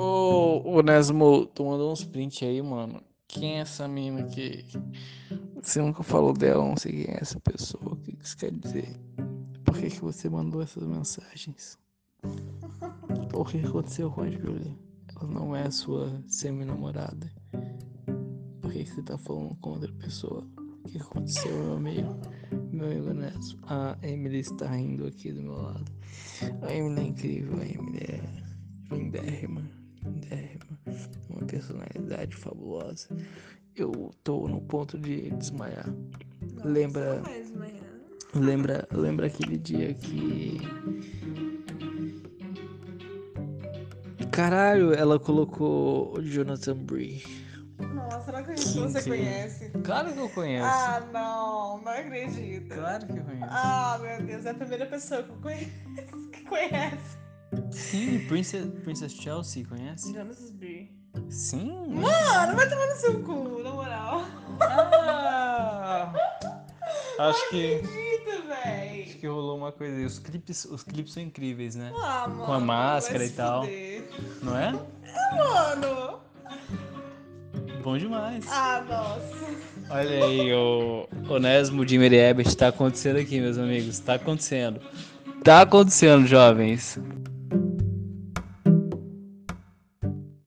Ô, Nesmo, tu mandou uns print aí, mano. Quem é essa mina que. Você nunca falou dela, não sei quem é essa pessoa. O que isso quer dizer? Por que, que você mandou essas mensagens? O que aconteceu com a Julia? Ela não é a sua semi-namorada. Por que, que você tá falando com outra pessoa? O que aconteceu, meu amigo? Meu amigo Nesmo. A Emily está rindo aqui do meu lado. A Emily é incrível, a Emily é lindérrima, lindérrima, uma personalidade fabulosa. Eu tô no ponto de desmaiar. Nossa, Lembra-. Lembra, lembra aquele dia que. Caralho, ela colocou o Jonathan Bree. Nossa, não acredito Que você conhece. Claro que eu conheço. Ah, não, não acredito. Claro que eu conheço. Ah, meu Deus, é a primeira pessoa que eu conheço que conhece. Sim, Princess, Princess Chelsea, conhece? Jonas Bree. Sim. Mano, vai tomar no seu cu, na moral. Ah, acho que. Acredito, véi. Acho que rolou uma coisa aí. Os clipes, os clipes são incríveis, né? Ah, mano. a máscara e tal. fuder. Não é? Mano. Bom demais. Ah, nossa. Olha aí, o Onésimo de Ebert tá acontecendo aqui, meus amigos. Tá acontecendo. Tá acontecendo, jovens.